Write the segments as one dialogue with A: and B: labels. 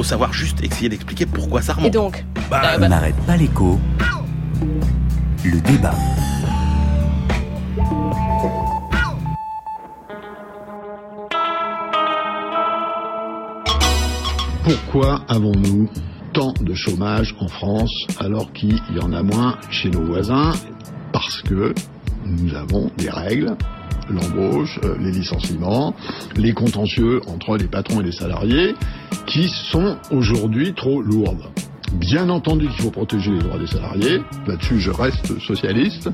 A: faut savoir juste essayer d'expliquer pourquoi ça remonte.
B: Et donc
A: Bah,
C: On n'arrête pas l'écho. Le débat.
D: Pourquoi avons-nous tant de chômage en France alors qu'il y en a moins chez nos voisins? Parce que nous avons des règles, l'embauche, euh, les licenciements, les contentieux entre les patrons et les salariés, qui sont aujourd'hui trop lourdes. Bien entendu qu'il faut protéger les droits des salariés, là-dessus je reste socialiste.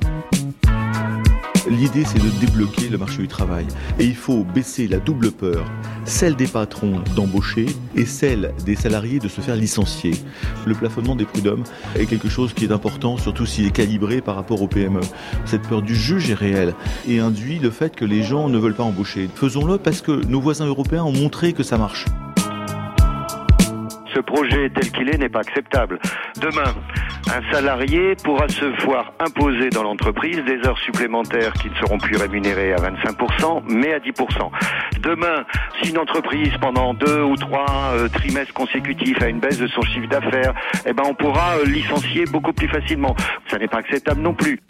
E: L'idée, c'est de débloquer le marché du travail. Et il faut baisser la double peur, celle des patrons d'embaucher et celle des salariés de se faire licencier. Le plafonnement des prud'hommes est quelque chose qui est important, surtout s'il est calibré par rapport au PME. Cette peur du juge est réelle et induit le fait que les gens ne veulent pas embaucher. Faisons-le parce que nos voisins européens ont montré que ça marche.
F: Ce projet tel qu'il est n'est pas acceptable. Demain, un salarié pourra se voir imposer dans l'entreprise des heures supplémentaires qui ne seront plus rémunérées à 25%, mais à 10%. Demain, si une entreprise pendant deux ou trois euh, trimestres consécutifs a une baisse de son chiffre d'affaires, eh ben on pourra euh, licencier beaucoup plus facilement. Ça n'est pas acceptable non plus.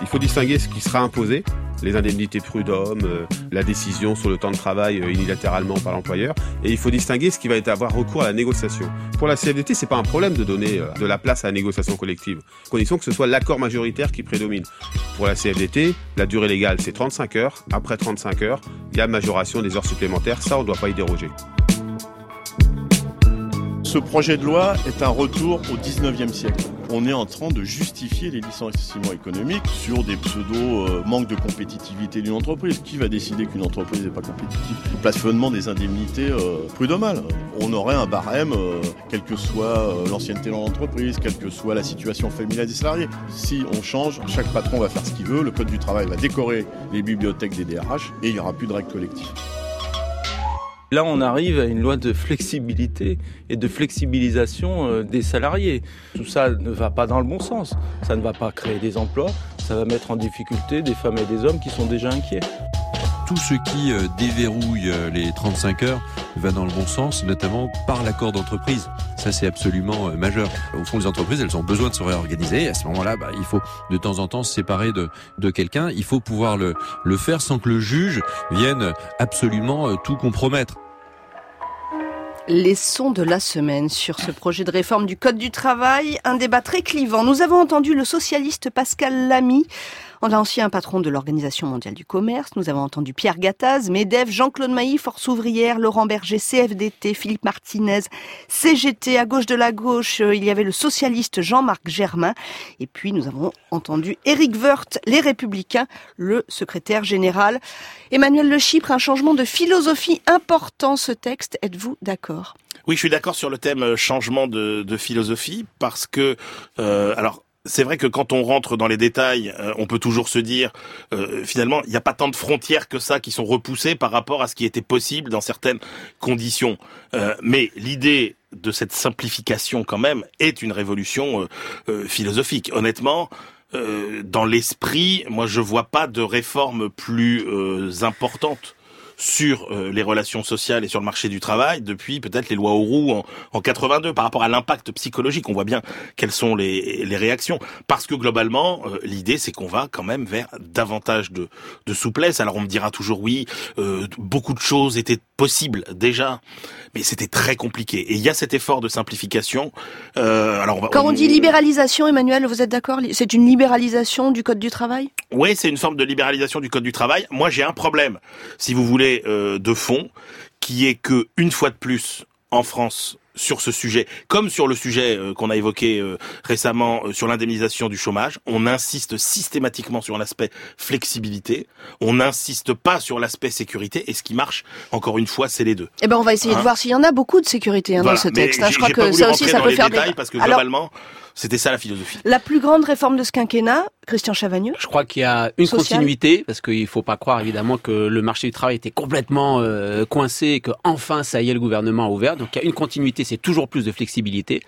G: Il faut distinguer ce qui sera imposé, les indemnités prud'hommes, euh, la décision sur le temps de travail euh, unilatéralement par l'employeur, et il faut distinguer ce qui va être avoir recours à la négociation. Pour la CFDT, c'est pas un problème de donner euh, de la place à la négociation collective, condition que ce soit l'accord majoritaire qui prédomine. Pour la CFDT, la durée légale c'est 35 heures. Après 35 heures, il y a majoration des heures supplémentaires. Ça, on ne doit pas y déroger.
H: Ce projet de loi est un retour au 19e siècle. On est en train de justifier les licenciements économiques sur des pseudo-manques de compétitivité d'une entreprise. Qui va décider qu'une entreprise n'est pas compétitive? Plafonnement des indemnités euh, prud'homales. On aurait un barème, euh, quelle que soit euh, l'ancienneté dans l'entreprise, quelle que soit la situation familiale des salariés. Si on change, chaque patron va faire ce qu'il veut, le Code du travail va décorer les bibliothèques des DRH et il n'y aura plus de règles collectives.
I: Là, on arrive à une loi de flexibilité et de flexibilisation euh, des salariés. Tout ça ne va pas dans le bon sens. Ça ne va pas créer des emplois, ça va mettre en difficulté des femmes et des hommes qui sont déjà inquiets.
J: Tout ce qui euh, déverrouille euh, les 35 heures va dans le bon sens, notamment par l'accord d'entreprise. Ça, c'est absolument majeur. Au fond, les entreprises, elles ont besoin de se réorganiser. À ce moment-là, bah, il faut de temps en temps se séparer de, de quelqu'un. Il faut pouvoir le, le faire sans que le juge vienne absolument tout compromettre.
B: Les sons de la semaine sur ce projet de réforme du Code du travail, un débat très clivant. Nous avons entendu le socialiste Pascal Lamy, ancien patron de l'Organisation mondiale du commerce. Nous avons entendu Pierre Gattaz, MEDEF, Jean-Claude Mailly, Force ouvrière, Laurent Berger, CFDT, Philippe Martinez, CGT. À gauche de la gauche, il y avait le socialiste Jean-Marc Germain. Et puis nous avons entendu Éric Woerth, Les Républicains, le secrétaire général. Emmanuel Le Chypre, un changement de philosophie important ce texte. Êtes-vous d'accord?
A: Oui, je suis d'accord sur le thème changement de, de philosophie parce que, euh, alors, c'est vrai que quand on rentre dans les détails, euh, on peut toujours se dire, euh, finalement, il n'y a pas tant de frontières que ça qui sont repoussées par rapport à ce qui était possible dans certaines conditions. Euh, mais l'idée de cette simplification, quand même, est une révolution philosophique. Honnêtement, dans l'esprit, moi, je vois pas de réforme plus importante sur euh, les relations sociales et sur le marché du travail depuis peut-être les lois Auroux en, en 82 par rapport à l'impact psychologique. On voit bien quelles sont les, les réactions parce que globalement euh, l'idée c'est qu'on va quand même vers davantage de, de souplesse. Alors on me dira toujours oui, euh, beaucoup de choses étaient possibles déjà, mais c'était très compliqué. Et il y a cet effort de simplification. alors on va,
B: quand on, on dit libéralisation, Emmanuel, vous êtes d'accord? C'est une libéralisation du code du travail?
A: Oui, c'est une forme de libéralisation du code du travail. Moi j'ai un problème, si vous voulez euh, de fond, qui est que une fois de plus en France sur ce sujet, comme sur le sujet euh, qu'on a évoqué euh, récemment sur l'indemnisation du chômage, on insiste systématiquement sur l'aspect flexibilité, on n'insiste pas sur l'aspect sécurité, et ce qui marche, encore une fois, c'est les deux.
B: Eh ben, on va essayer
A: Hein
B: de voir s'il y en a beaucoup de sécurité hein,
A: Voilà.
B: dans ce texte. hein. Je crois que ça aussi, ça peut faire
A: détails
B: débat.
A: parce que
B: Alors,
A: globalement, c'était ça la philosophie.
B: la plus grande réforme de ce quinquennat, Christian Chavagneux
K: Je crois qu'il y a une
B: Social.
K: continuité, parce qu'il ne faut pas croire évidemment que le marché du travail était complètement euh, coincé et que enfin ça y est, le gouvernement a ouvert. Donc il y a une continuité, c'est toujours plus de flexibilité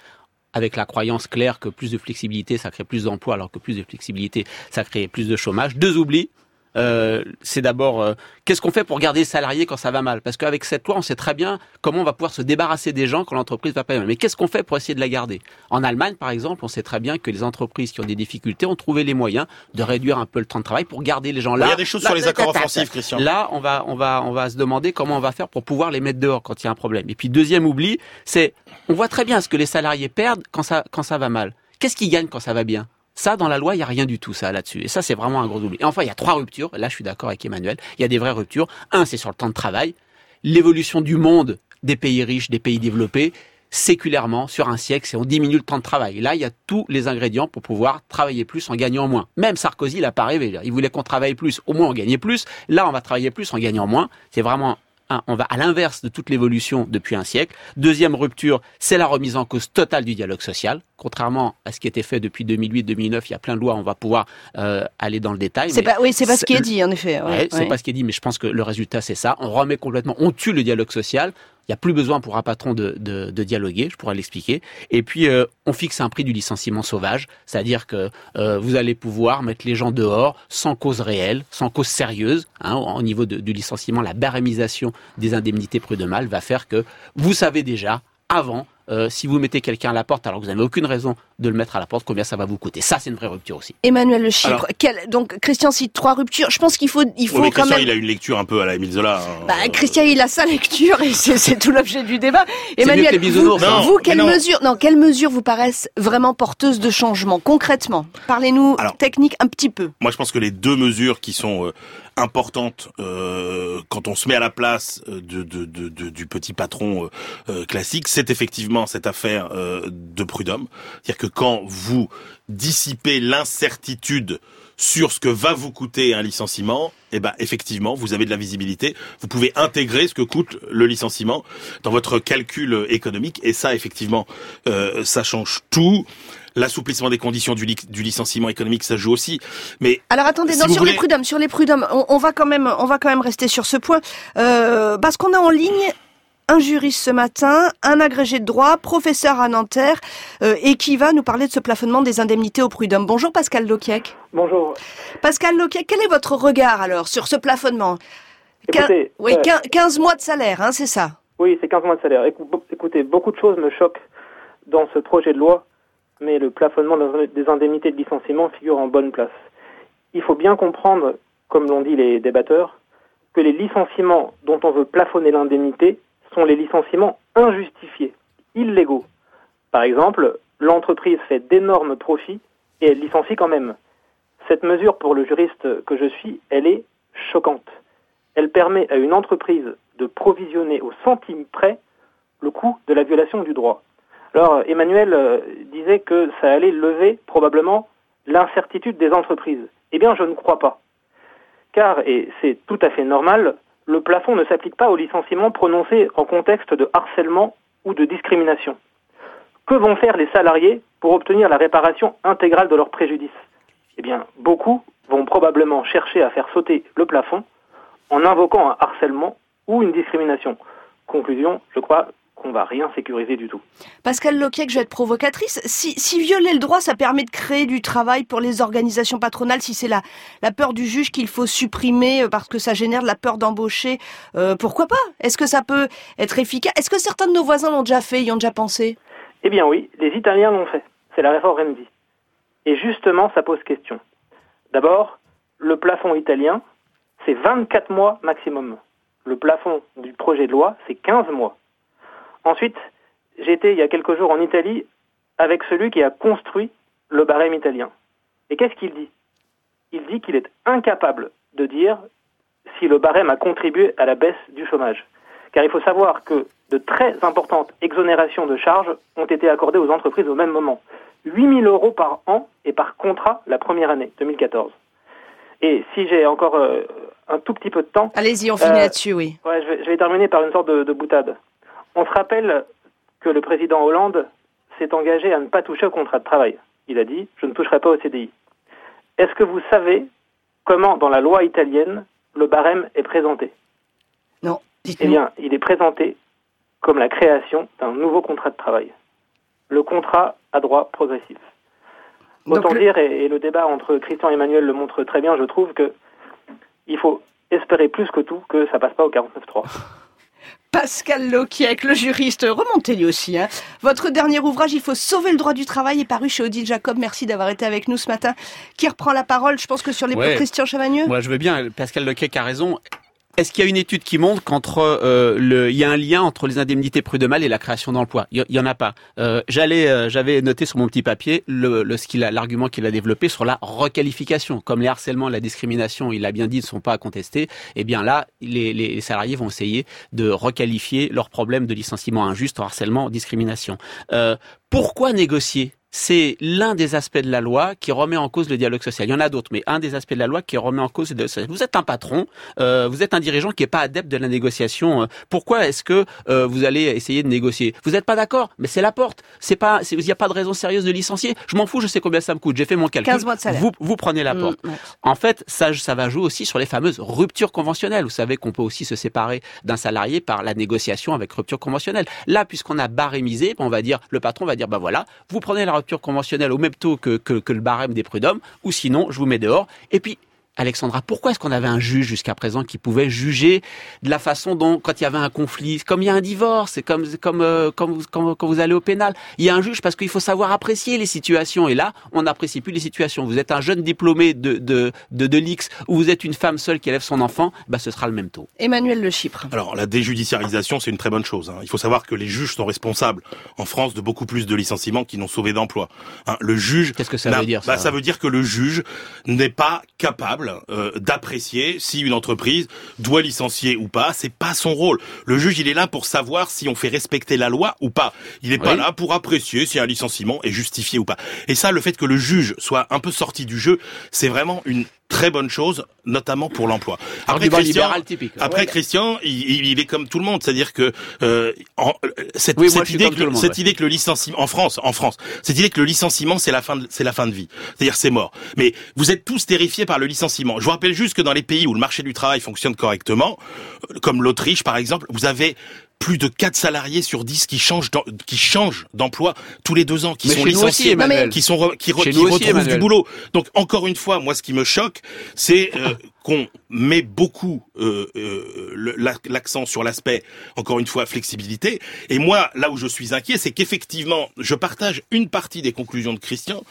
K: avec la croyance claire que plus de flexibilité, ça crée plus d'emplois, alors que plus de flexibilité, ça crée plus de chômage. Deux oublis. Euh, c'est d'abord euh, qu'est-ce qu'on fait pour garder les salariés quand ça va mal? Parce qu'avec cette loi, on sait très bien comment on va pouvoir se débarrasser des gens quand l'entreprise va pas bien. Mais qu'est-ce qu'on fait pour essayer de la garder? En Allemagne, par exemple, on sait très bien que les entreprises qui ont des difficultés ont trouvé les moyens de réduire un peu le temps de travail pour garder les gens là.
A: Il y a des choses sur les accords offensifs, Christian.
K: Là, on va, on va, on va se demander comment on va faire pour pouvoir les mettre dehors quand il y a un problème. Et puis deuxième oubli, c'est on voit très bien ce que les salariés perdent quand ça, quand ça va mal. Qu'est-ce qu'ils gagnent quand ça va bien? Ça, dans la loi, il y a rien du tout, ça, là-dessus. Et ça, c'est vraiment un gros oubli. Et enfin, il y a trois ruptures. Là, je suis d'accord avec Emmanuel. Il y a des vraies ruptures. Un, c'est sur le temps de travail. L'évolution du monde des pays riches, des pays développés, séculairement, sur un siècle, c'est on diminue le temps de travail. Là, il y a tous les ingrédients pour pouvoir travailler plus en gagnant moins. Même Sarkozy, il n'a pas rêvé. Il voulait qu'on travaille plus, au moins on gagnait plus. Là, on va travailler plus en gagnant moins. C'est vraiment un, on va à l'inverse de toute l'évolution depuis un siècle. Deuxième rupture, c'est la remise en cause totale du dialogue social. Contrairement à ce qui était fait depuis 2008-2009, il y a plein de lois, on va pouvoir euh, aller dans le détail.
B: C'est pas, oui, c'est pas ce qui est dit, en effet.
K: Ouais,
B: Ouais,
K: c'est pas ce qui est dit, mais je pense que le résultat c'est ça. On remet complètement, on tue le dialogue social. Il n'y a plus besoin pour un patron de, dialoguer, je pourrais l'expliquer. Et puis euh, on fixe un prix du licenciement sauvage, c'est-à-dire que euh, vous allez pouvoir mettre les gens dehors sans cause réelle, sans cause sérieuse. Hein, au niveau du licenciement, la barémisation des indemnités prud'homales va faire que vous savez déjà avant. Euh, si vous mettez quelqu'un à la porte alors que vous n'avez aucune raison de le mettre à la porte, combien ça va vous coûter? Ça, c'est une vraie rupture aussi.
B: Emmanuel Le Chypre,
A: Alors-
B: quel- donc Christian cite trois ruptures. Je pense qu'il faut, il faut
A: mais
B: quand
A: Christian,
B: même.
A: il a une lecture un peu à la Émile Zola. hein.
B: Bah, Christian, il a sa lecture et c'est tout l'objet du débat.
K: mieux que les
B: Emmanuel, vous,
K: bisounours,
B: vous,
A: Non,
B: quelles mesures, non, quelles mesures vous paraissent vraiment porteuses de changement concrètement? Parlez-nous technique un petit peu.
A: Moi, je pense que les deux mesures qui sont euh, importantes euh, quand on se met à la place de, de- de- de- du petit patron euh, classique, c'est effectivement cette affaire euh, de prud'homme. C'est-à-dire que quand vous dissipez l'incertitude sur ce que va vous coûter un licenciement, eh ben effectivement, vous avez de la visibilité. Vous pouvez intégrer ce que coûte le licenciement dans votre calcul économique, et ça, effectivement, euh, ça change tout. L'assouplissement des conditions du, li- du licenciement économique, ça joue aussi. Mais
B: Alors attendez,
A: Si
B: non,
A: vous
B: sur les prud'hommes, sur les prud'hommes, on, on va quand même, on va quand même rester sur ce point euh, parce qu'on a en ligne un juriste ce matin, un agrégé de droit, professeur à Nanterre, euh, et qui va nous parler de ce plafonnement des indemnités au prud'homme. Bonjour Pascal Loquiec.
L: Bonjour.
B: Pascal Loquiec, quel est votre regard alors sur ce plafonnement? Quin-
L: Écoutez,
B: Oui,
L: euh,
B: quin- 15 mois de salaire, hein, c'est ça?
L: Oui, c'est 15 mois de salaire. Écoutez, beaucoup de choses me choquent dans ce projet de loi, mais le plafonnement des indemnités de licenciement figure en bonne place. Il faut bien comprendre, comme l'ont dit les débatteurs, que les licenciements dont on veut plafonner l'indemnité les licenciements injustifiés, illégaux. Par exemple, l'entreprise fait d'énormes profits et elle licencie quand même. Cette mesure, pour le juriste que je suis, elle est choquante. Elle permet à une entreprise de provisionner au centime près le coût de la violation du droit. Alors, Emmanuel euh, disait que ça allait lever probablement l'incertitude des entreprises. Eh bien, je ne crois pas. Car, et c'est tout à fait normal, le plafond ne s'applique pas aux licenciements prononcés en contexte de harcèlement ou de discrimination. Que vont faire les salariés pour obtenir la réparation intégrale de leur préjudice Eh bien, beaucoup vont probablement chercher à faire sauter le plafond en invoquant un harcèlement ou une discrimination. Conclusion, je crois qu'on va rien sécuriser du tout.
B: Pascal Loquiec, je vais être provocatrice. Si, si violer le droit, ça permet de créer du travail pour les organisations patronales, si c'est la, la peur du juge qu'il faut supprimer euh, parce que ça génère de la peur d'embaucher, euh, pourquoi pas? Est-ce que ça peut être efficace? Est-ce que certains de nos voisins l'ont déjà fait, y ont déjà pensé?
L: Eh bien oui, les Italiens l'ont fait. C'est la réforme Renzi. Et justement, ça pose question. D'abord, le plafond italien, c'est 24 mois maximum. Le plafond du projet de loi, c'est 15 mois. Ensuite, j'étais il y a quelques jours en Italie avec celui qui a construit le barème italien. Et qu'est-ce qu'il dit? Il dit qu'il est incapable de dire si le barème a contribué à la baisse du chômage. Car il faut savoir que de très importantes exonérations de charges ont été accordées aux entreprises au même moment. 8 000 euros par an et par contrat la première année, 2014. Et si j'ai encore euh, un tout petit peu de temps...
B: Allez-y, on finit
L: Euh,
B: là-dessus, oui.
L: Ouais, je vais, je vais terminer par une sorte de, de boutade. On se rappelle que le président Hollande s'est engagé à ne pas toucher au contrat de travail. Il a dit Je ne toucherai pas au CDI. Est-ce que vous savez comment, dans la loi italienne, le barème est présenté?
B: Non,
L: Eh bien, il est présenté comme la création d'un nouveau contrat de travail. Le contrat à droit progressif. Autant
B: le-
L: dire, et, et le débat entre Christian et Emmanuel le montre très bien, je trouve que il faut espérer plus que tout que ça passe pas au 49.3.
B: Pascal Loquiec, le juriste, remontez lui aussi. Hein. Votre dernier ouvrage, Il faut sauver le droit du travail, est paru chez Odile Jacob. Merci d'avoir été avec nous ce matin. Qui reprend la parole, je pense que sur les
K: Ouais.
B: Christian Chavagneux
K: Moi, je veux bien. Pascal Lequec a raison. Est-ce qu'il y a une étude qui montre qu'entre euh, le, il y a un lien entre les indemnités prud'homales et la création d'emplois? Il y- en a pas. Euh, J'allais, euh, j'avais noté sur mon petit papier le, ce qu'il a, l'argument qu'il a développé sur la requalification. Comme les harcèlements, la discrimination, il a bien dit, ne sont pas à contester. Eh bien là, les, salariés vont essayer de requalifier leurs problèmes de licenciement injuste, en harcèlement, en discrimination. Euh, pourquoi négocier? C'est l'un des aspects de la loi qui remet en cause le dialogue social. Il y en a d'autres, mais un des aspects de la loi qui remet en cause le dialogue social. Vous êtes un patron, euh, vous êtes un dirigeant qui n'est pas adepte de la négociation. Euh, Pourquoi est-ce que euh, vous allez essayer de négocier? Vous n'êtes pas d'accord, mais c'est la porte. C'est pas, il n'y a pas de raison sérieuse de licencier. Je m'en fous, je sais combien ça me coûte. J'ai fait mon calcul.
B: 15 mois de salaire.
K: Vous, vous prenez la
B: Mm,
K: porte.
B: ouais.
K: En fait, ça, ça va jouer aussi sur les fameuses ruptures conventionnelles. Vous savez qu'on peut aussi se séparer d'un salarié par la négociation avec rupture conventionnelle. Là, puisqu'on a barémisé, on va dire, le patron va dire, bah voilà, vous prenez la conventionnelle au même taux que le barème des prud'hommes, ou sinon, je vous mets dehors. Et puis, Alexandra, pourquoi est-ce qu'on avait un juge jusqu'à présent qui pouvait juger de la façon dont, quand il y avait un conflit, comme il y a un divorce, c'est comme comme euh, quand, vous, quand, quand vous allez au pénal, il y a un juge parce qu'il faut savoir apprécier les situations. Et là, on n'apprécie plus les situations. Vous êtes un jeune diplômé de de de, de l'X ou vous êtes une femme seule qui élève son enfant, bah ce sera le même taux.
B: Emmanuel Le Chypre.
A: Alors la déjudiciarisation, c'est une très bonne chose. hein. Il faut savoir que les juges sont responsables en France de beaucoup plus de licenciements qui n'ont sauvé d'emplois. Hein, le juge,
K: Qu'est-ce que ça veut dire, ça
A: bah, Ça veut dire que le juge n'est pas capable euh, d'apprécier si une entreprise doit licencier ou pas. C'est pas son rôle. Le juge, il est là pour savoir si on fait respecter la loi ou pas. Il n'est pas là pour apprécier si un licenciement est justifié ou pas. Et ça, le fait que le juge soit un peu sorti du jeu, c'est vraiment une très bonne chose, notamment pour l'emploi.
K: Libéral typique.
A: Après. Christian, il, est comme tout le monde, c'est-à-dire que euh, en- euh, cette,
K: Oui,
A: idée que
K: monde,
A: cette
K: ouais.
A: idée que le licenciement en France, en France, cette idée que le licenciement c'est la fin de, c'est la fin de vie, c'est-à-dire c'est mort. Mais vous êtes tous terrifiés par le licenciement. Je vous rappelle juste que dans les pays où le marché du travail fonctionne correctement, euh, comme l'Autriche par exemple, vous avez plus de 4 salariés sur 10 qui changent d'em- qui changent d'emploi tous les deux ans, qui
K: Mais
A: sont
K: aussi,
A: licenciés, qui sont re- qui, re-
K: Chez
A: qui
K: nous aussi,
A: retrouvent du boulot. Donc encore une fois, moi ce qui me choque, c'est euh, qu'on met beaucoup euh, euh, l'accent sur l'aspect, encore une fois, flexibilité. Et moi, là où je suis inquiet, c'est qu'effectivement, je partage une partie des conclusions de Christian.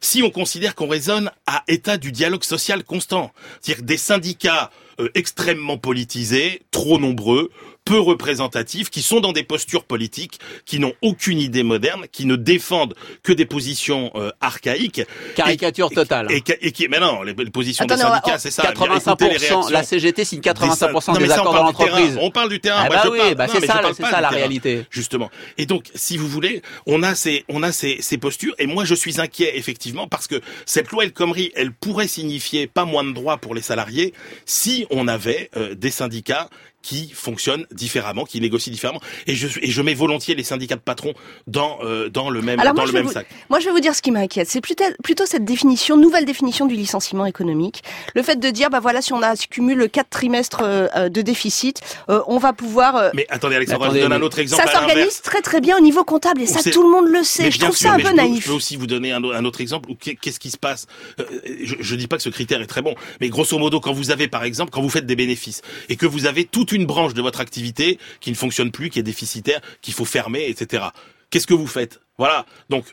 A: Si on considère qu'on raisonne à état du dialogue social constant, c'est-à-dire des syndicats euh, extrêmement politisés, trop nombreux, peu représentatifs, qui sont dans des postures politiques, qui n'ont aucune idée moderne, qui ne défendent que des positions euh, archaïques.
K: Caricature
A: Et-
K: totale.
A: Et, et, qui, mais non, les, les positions des syndicats, c'est ça. Écoutez les
K: 85%,
A: réactions
K: la CGT signe
A: des
K: 85%
A: syn- Non, mais
K: des
A: on
K: accords dans l'entreprise.
A: On parle du terrain.
K: Ah
A: Moi,
K: bah
A: je
K: oui,
A: parle-
K: bah c'est ça, c'est ça la réalité.
A: Justement. Et donc, si vous voulez, on a ces, on a ces, ces postures. Et moi, je suis inquiet, effectivement, parce que cette loi El Khomri, elle pourrait signifier pas moins de droits pour les salariés si on avait euh, des syndicats qui fonctionnent différemment, qui négocient différemment. Et je, et je mets volontiers les syndicats de patrons dans, euh, dans le même,
B: Alors
A: dans
B: moi
A: le même
B: vous,
A: sac.
B: moi, je vais vous dire ce qui m'inquiète. C'est plutôt, plutôt cette définition, nouvelle définition du licenciement économique. Le fait de dire, bah voilà, si on a cumule quatre trimestres euh, euh, de déficit, euh, on va pouvoir. euh,
A: Mais attendez, Alexandra,
K: attendez,
A: je vous donne un autre exemple
B: ça s'organise très très bien au niveau comptable et ça tout le monde le sait.
A: Mais
B: Je trouve
A: sûr,
B: ça un peu
A: je peux-
B: naïf.
A: Je peux aussi vous donner un, un autre exemple où qu'est-ce qui se passe? Euh, je, je dis pas que ce critère est très bon, mais grosso modo, quand vous avez par exemple, quand vous faites des bénéfices et que vous avez toute une branche de votre activité qui ne fonctionne plus, qui est déficitaire, qu'il faut fermer, etc. Qu'est-ce que vous faites? Voilà. Donc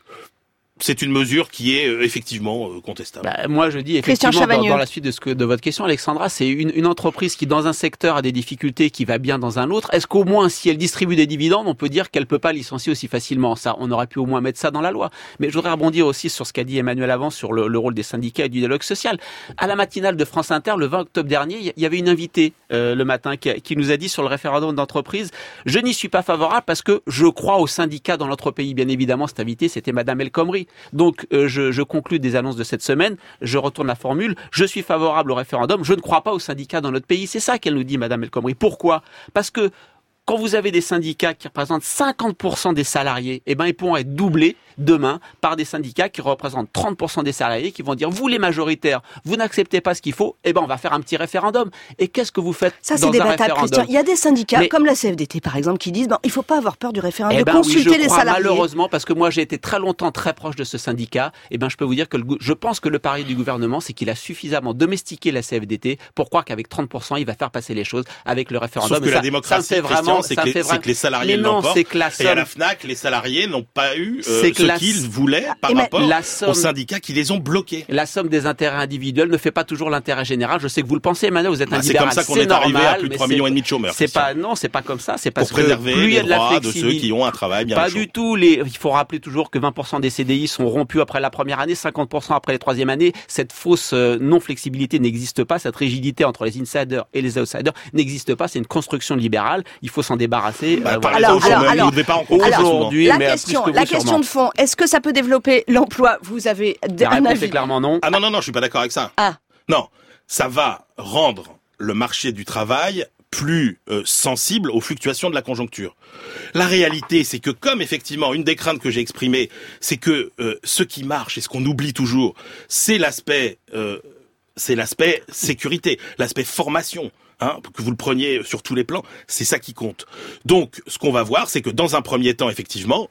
A: c'est une mesure qui est euh, effectivement euh, contestable.
K: Bah, moi, je dis
B: Christian
K: effectivement dans, dans la suite de ce que de votre question, Alexandra, c'est une, une entreprise qui dans un secteur a des difficultés, qui va bien dans un autre. Est-ce qu'au moins, si elle distribue des dividendes, on peut dire qu'elle peut pas licencier aussi facilement? Ça, on aurait pu au moins mettre ça dans la loi. Mais je voudrais rebondir aussi sur ce qu'a dit Emmanuel avant sur le, le rôle des syndicats et du dialogue social. À la matinale de France Inter, le 20 octobre dernier, il y avait une invitée euh, le matin qui, a- qui nous a dit sur le référendum d'entreprise je n'y suis pas favorable parce que je crois aux syndicats dans notre pays. Bien évidemment, cette invitée, c'était Madame El Khomri. Donc, euh, je, je conclus des annonces de cette semaine. Je retourne la formule. Je suis favorable au référendum. Je ne crois pas aux syndicats dans notre pays. C'est ça qu'elle nous dit, Madame El Khomri. Pourquoi? Parce que quand vous avez des syndicats qui représentent 50% des salariés, eh ben ils pourront être doublés demain par des syndicats qui représentent 30% des salariés qui vont dire vous les majoritaires, vous n'acceptez pas ce qu'il faut, eh ben on va faire un petit référendum. Et qu'est-ce que vous faites
B: Ça, c'est débattable, Christian. Il y a des syndicats,
K: Mais-
B: comme la CFDT par exemple, qui disent bon, il faut pas avoir peur du référendum,
K: Eh
B: de
K: ben oui,
B: consulter
K: je
B: les
K: crois,
B: salariés.
K: Malheureusement, parce que moi j'ai été très longtemps très proche de ce syndicat, eh ben je peux vous dire que le je pense que le pari du gouvernement, c'est qu'il a suffisamment domestiqué la CFDT pour croire qu'avec 30%, il va faire passer les choses avec le référendum.
A: Sauf que la démocratie,
K: ça me fait
A: Christian, c'est que, les- que les salariés l'emportent. Et à la FNAC, les salariés n'ont pas eu euh, ce qu'ils voulaient par
K: Et mais
A: rapport
K: la somme-
A: aux syndicats qui les ont bloqués.
K: La somme des intérêts individuels ne fait pas toujours l'intérêt général. Je sais que vous le pensez, Emmanuel, vous êtes un
A: Bah, c'est comme ça qu'on
K: c'est
A: est arrivé
K: normal,
A: à plus de
K: mais
A: 3
K: c'est-
A: millions et demi de chômeurs,
K: C'est pas, non, c'est pas comme ça. C'est
A: Pour
K: parce que
A: préserver
K: plus il y a
A: les
K: de la
A: droits de ceux qui ont un travail bien
K: Pas du tout. Les, il faut rappeler toujours que 20% des CDI sont rompus après la première année, 50% après la troisième année. Cette fausse euh, non-flexibilité n'existe pas. Cette rigidité entre les insiders et les outsiders n'existe pas. C'est une construction libérale. Il faut s'en débarrasser.
A: Bah,
K: Euh, voilà.
A: Alors, alors, souvent.
K: Aujourd'hui,
B: la
K: mais
B: question, la question
K: sûrement.
B: de fond, est-ce que ça peut développer l'emploi? Vous avez
K: La
B: un
K: réponse
B: avis
K: est clairement non.
A: Ah non, non, non, je suis pas d'accord avec ça.
B: Ah.
A: Non, ça va rendre le marché du travail plus euh, sensible aux fluctuations de la conjoncture. La réalité, c'est que comme effectivement, une des craintes que j'ai exprimées, c'est que euh, ce qui marche et ce qu'on oublie toujours, c'est l'aspect, euh, c'est l'aspect sécurité, l'aspect formation. Hein, que vous le preniez sur tous les plans, c'est ça qui compte. Donc, ce qu'on va voir, c'est que dans un premier temps, effectivement,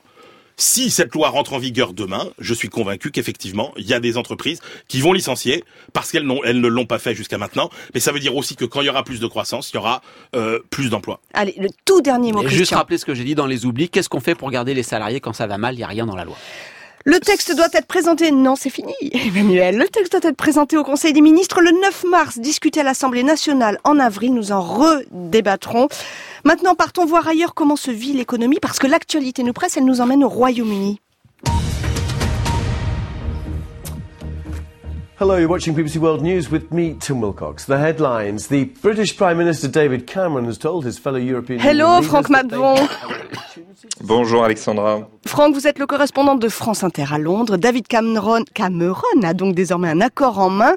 A: si cette loi rentre en vigueur demain, je suis convaincu qu'effectivement, il y a des entreprises qui vont licencier parce qu'elles n'ont- elles ne l'ont pas fait jusqu'à maintenant. Mais ça veut dire aussi que quand il y aura plus de croissance, il y aura euh, plus d'emplois.
B: Allez, le tout dernier mot,
K: Et juste
B: Christian.
K: rappeler ce que j'ai dit dans les oublis. Qu'est-ce qu'on fait pour garder les salariés quand ça va mal? Il n'y a rien dans la loi.
B: Le texte doit être présenté. Non, c'est fini, Emmanuel. Le texte doit être présenté au Conseil des ministres le 9 mars, discuté à l'Assemblée nationale en avril. Nous en redébattrons. Maintenant, partons voir ailleurs comment se vit l'économie, parce que l'actualité nous presse, elle nous emmène au Royaume-Uni.
M: Hello, you're watching BBC World News with me, Tim Wilcox. The headlines. The British Prime Minister David Cameron has told his fellow European
B: Hello, Franck Madvon.
N: Bonjour Alexandra.
B: Franck, vous êtes le correspondant de France Inter à Londres. David Cameron, Cameron a donc désormais un accord en main.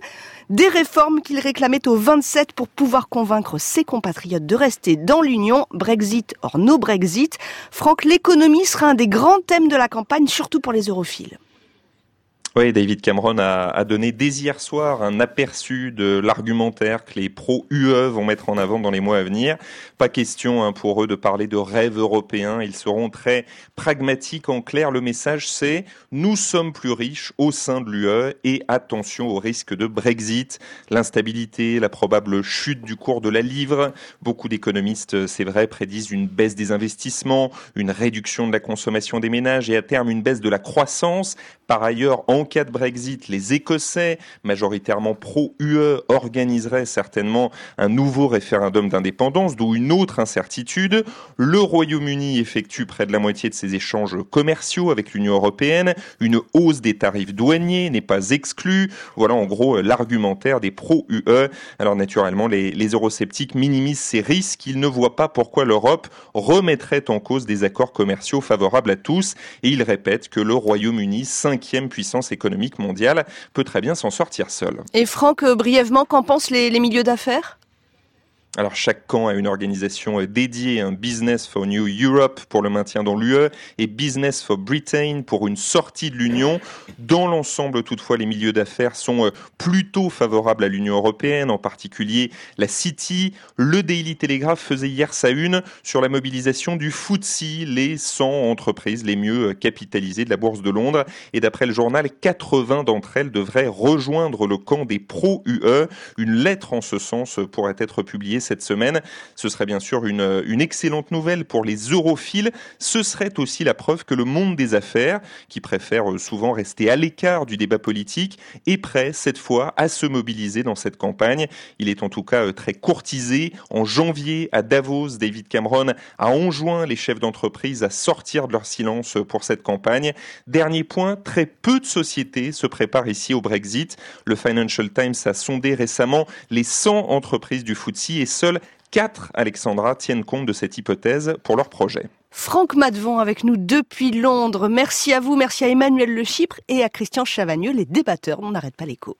B: Des réformes qu'il réclamait au 27 pour pouvoir convaincre ses compatriotes de rester dans l'Union, Brexit or no Brexit. Franck, l'économie sera un des grands thèmes de la campagne, surtout pour les europhiles.
N: Oui, David Cameron a, donné dès hier soir un aperçu de l'argumentaire que les pro-UE vont mettre en avant dans les mois à venir. Pas question hein, pour eux de parler de rêve européen. Ils seront très pragmatiques. En clair, le message c'est nous sommes plus riches au sein de l'UE et attention au risque de Brexit, l'instabilité, la probable chute du cours de la livre. Beaucoup d'économistes, c'est vrai, prédisent une baisse des investissements, une réduction de la consommation des ménages et à terme une baisse de la croissance. Par ailleurs, en cas de Brexit, les Écossais, majoritairement pro-UE, organiseraient certainement un nouveau référendum d'indépendance, d'où une autre incertitude. Le Royaume-Uni effectue près de la moitié de ses échanges commerciaux avec l'Union européenne. Une hausse des tarifs douaniers n'est pas exclue. Voilà en gros l'argumentaire des pro-UE. Alors naturellement, les, les eurosceptiques minimisent ces risques. Ils ne voient pas pourquoi l'Europe remettrait en cause des accords commerciaux favorables à tous. Et ils répètent que le Royaume-Uni, cinquième puissance économique mondiale, peut très bien s'en sortir seul.
B: Et Franck, euh, brièvement, qu'en pensent les, les milieux d'affaires?
N: Alors chaque camp a une organisation euh, dédiée, un Business for New Europe pour le maintien dans l'UE et Business for Britain pour une sortie de l'Union. Dans l'ensemble, toutefois, les milieux d'affaires sont euh, plutôt favorables à l'Union européenne, en particulier la City. Le Daily Telegraph faisait hier sa une sur la mobilisation du FTSE, les 100 entreprises les mieux euh, capitalisées de la Bourse de Londres. Et d'après le journal, 80 d'entre elles devraient rejoindre le camp des pro-UE. Une lettre en ce sens pourrait être publiée cette semaine. Ce serait bien sûr une, excellente nouvelle pour les europhiles. Ce serait aussi la preuve que le monde des affaires, qui préfère souvent rester à l'écart du débat politique, est prêt cette fois à se mobiliser dans cette campagne. Il est en tout cas très courtisé. En janvier, à Davos, David Cameron a enjoint les chefs d'entreprise à sortir de leur silence pour cette campagne. Dernier point, très peu de sociétés se préparent ici au Brexit. Le Financial Times a sondé récemment les 100 entreprises du FTSE et seules 4, Alexandra, tiennent compte de cette hypothèse pour leur projet.
B: Franck Madvon avec nous depuis Londres. Merci à vous, merci à Emmanuel Le Chypre et à Christian Chavagneux, les débatteurs. On n'arrête pas l'écho.